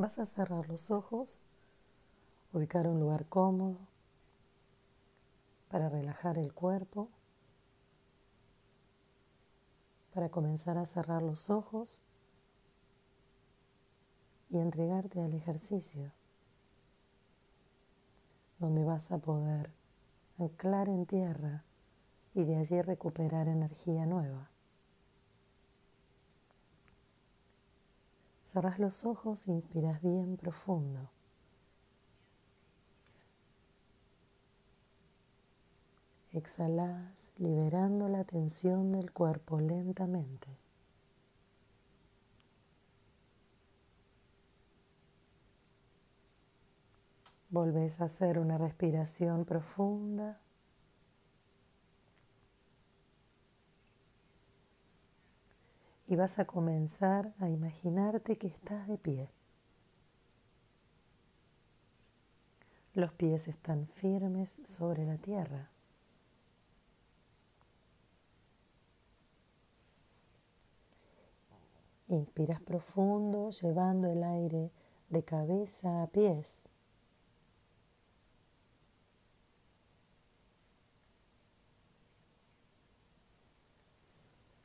Vas a cerrar los ojos, ubicar un lugar cómodo para relajar el cuerpo, para comenzar a cerrar los ojos y entregarte al ejercicio, donde vas a poder anclar en tierra y de allí recuperar energía nueva. Cerras los ojos e inspiras bien profundo. Exhalas liberando la tensión del cuerpo lentamente. Volves a hacer una respiración profunda. Y vas a comenzar a imaginarte que estás de pie. Los pies están firmes sobre la tierra. Inspiras profundo llevando el aire de cabeza a pies.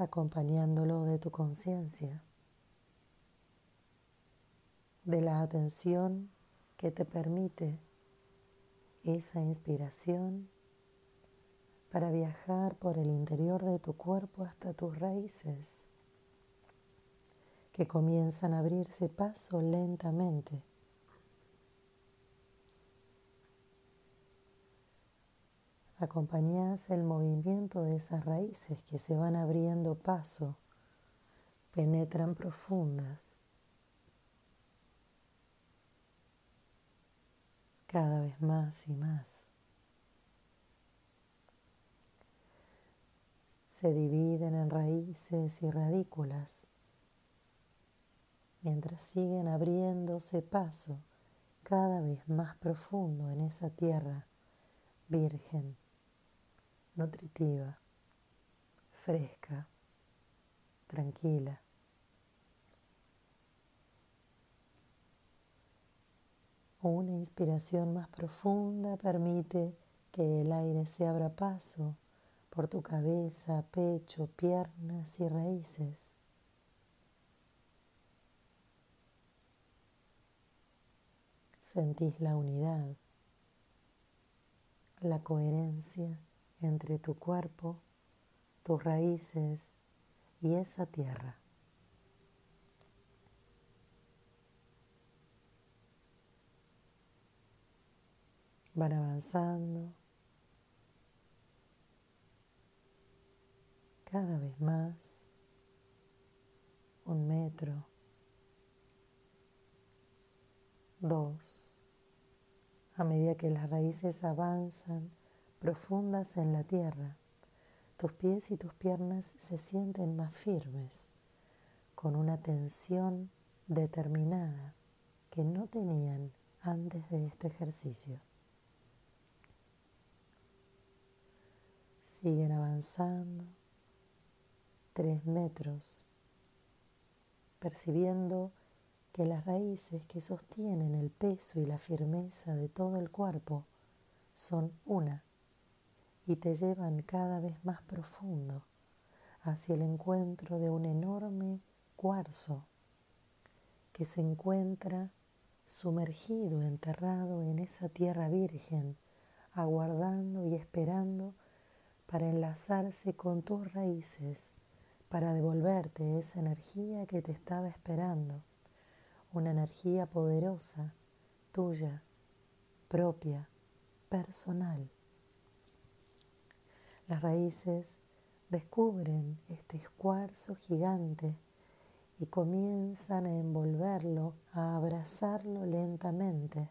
Acompañándolo de tu conciencia, de la atención que te permite esa inspiración para viajar por el interior de tu cuerpo hasta tus raíces, que comienzan a abrirse paso lentamente acompañas el movimiento de esas raíces que se van abriendo paso, penetran profundas, cada vez más y más. Se dividen en raíces y radículas mientras siguen abriéndose paso cada vez más profundo en esa tierra virgen nutritiva, fresca, tranquila. Una inspiración más profunda permite que el aire se abra paso por tu cabeza, pecho, piernas y raíces. Sentís la unidad, la coherencia entre tu cuerpo, tus raíces y esa tierra. Van avanzando cada vez más, un metro, dos, a medida que las raíces avanzan profundas en la tierra. Tus pies y tus piernas se sienten más firmes, con una tensión determinada que no tenían antes de este ejercicio. Siguen avanzando tres metros, percibiendo que las raíces que sostienen el peso y la firmeza de todo el cuerpo son una y te llevan cada vez más profundo hacia el encuentro de un enorme cuarzo que se encuentra sumergido, enterrado en esa tierra virgen, aguardando y esperando para enlazarse con tus raíces, para devolverte esa energía que te estaba esperando, una energía poderosa, tuya, propia, personal. Las raíces descubren este cuarzo gigante y comienzan a envolverlo, a abrazarlo lentamente.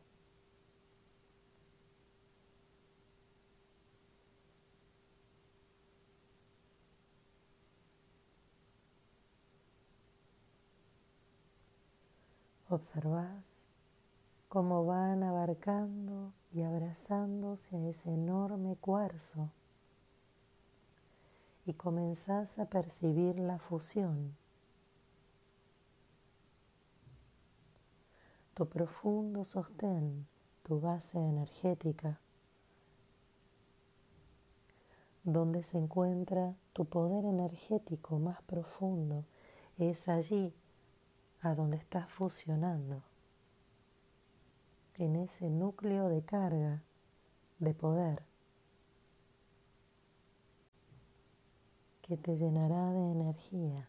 Observas cómo van abarcando y abrazándose a ese enorme cuarzo y comenzás a percibir la fusión. tu profundo sostén, tu base energética, donde se encuentra tu poder energético más profundo, es allí a donde estás fusionando, en ese núcleo de carga, de poder, que te llenará de energía.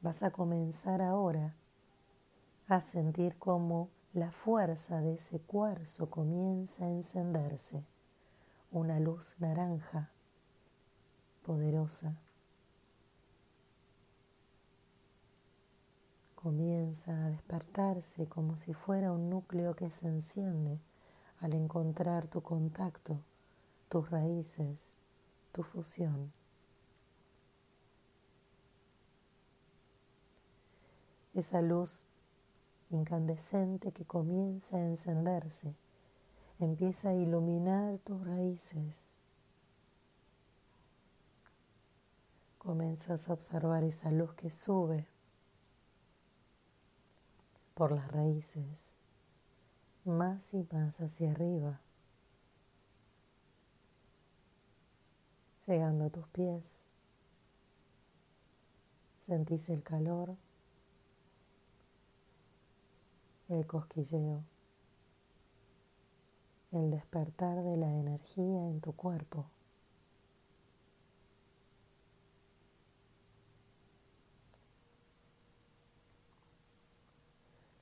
Vas a comenzar ahora a sentir cómo la fuerza de ese cuarzo comienza a encenderse, una luz naranja poderosa. Comienza a despertarse como si fuera un núcleo que se enciende al encontrar tu contacto, tus raíces, tu fusión. esa luz incandescente que comienza a encenderse, empieza a iluminar tus raíces. Comienzas a observar esa luz que sube por las raíces, más y más hacia arriba, llegando a tus pies. Sentís el calor el cosquilleo, el despertar de la energía en tu cuerpo.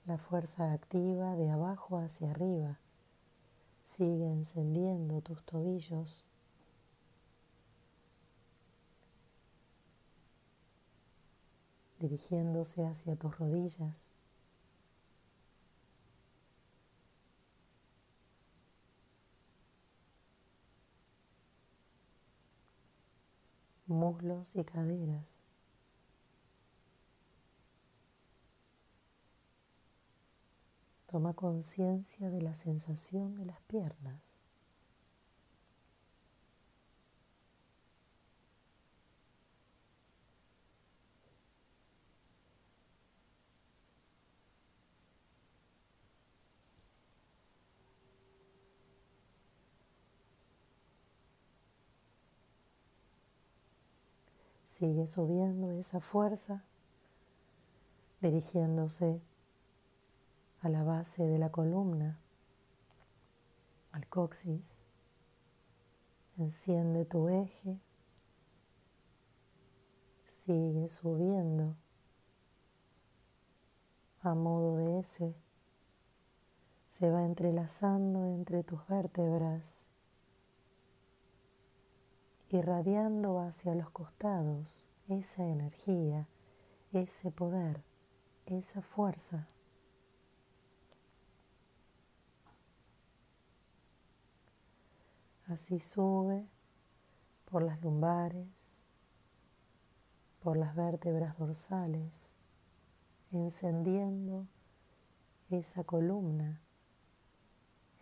La fuerza activa de abajo hacia arriba sigue encendiendo tus tobillos. dirigiéndose hacia tus rodillas. muslos y caderas. Toma conciencia de la sensación de las piernas. Sigue subiendo esa fuerza, dirigiéndose a la base de la columna, al coxis. Enciende tu eje, sigue subiendo a modo de S, se va entrelazando entre tus vértebras irradiando hacia los costados esa energía, ese poder, esa fuerza. Así sube por las lumbares, por las vértebras dorsales, encendiendo esa columna,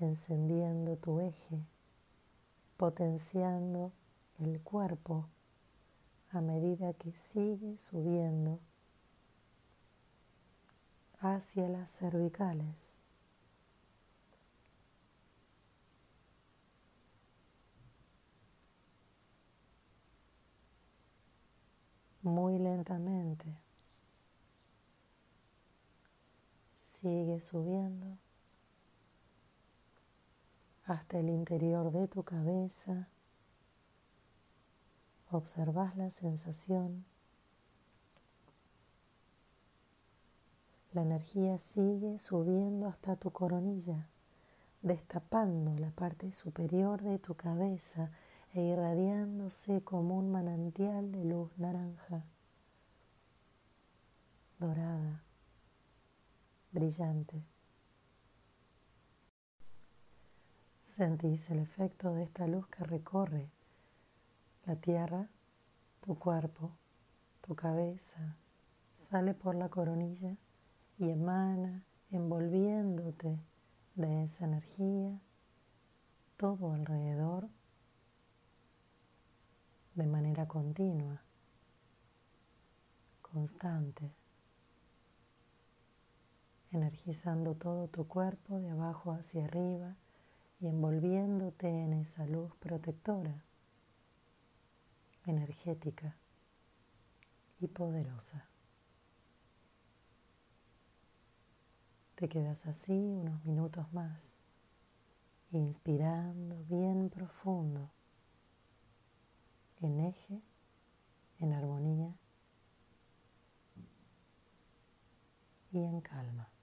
encendiendo tu eje, potenciando el cuerpo a medida que sigue subiendo hacia las cervicales. Muy lentamente sigue subiendo hasta el interior de tu cabeza Observas la sensación. La energía sigue subiendo hasta tu coronilla, destapando la parte superior de tu cabeza e como un manantial de luz naranja, dorada, brillante. Sentís el efecto de esta luz que recorre la tierra, tu cuerpo, tu cabeza, sale por la coronilla y emana envolviéndote de esa energía todo alrededor, de manera continua, constante, energizando todo tu cuerpo de abajo hacia arriba y envolviéndote en esa luz protectora, energética y poderosa. Te quedas así unos minutos más, inspirando bien profundo, en eje, en armonía y en calma.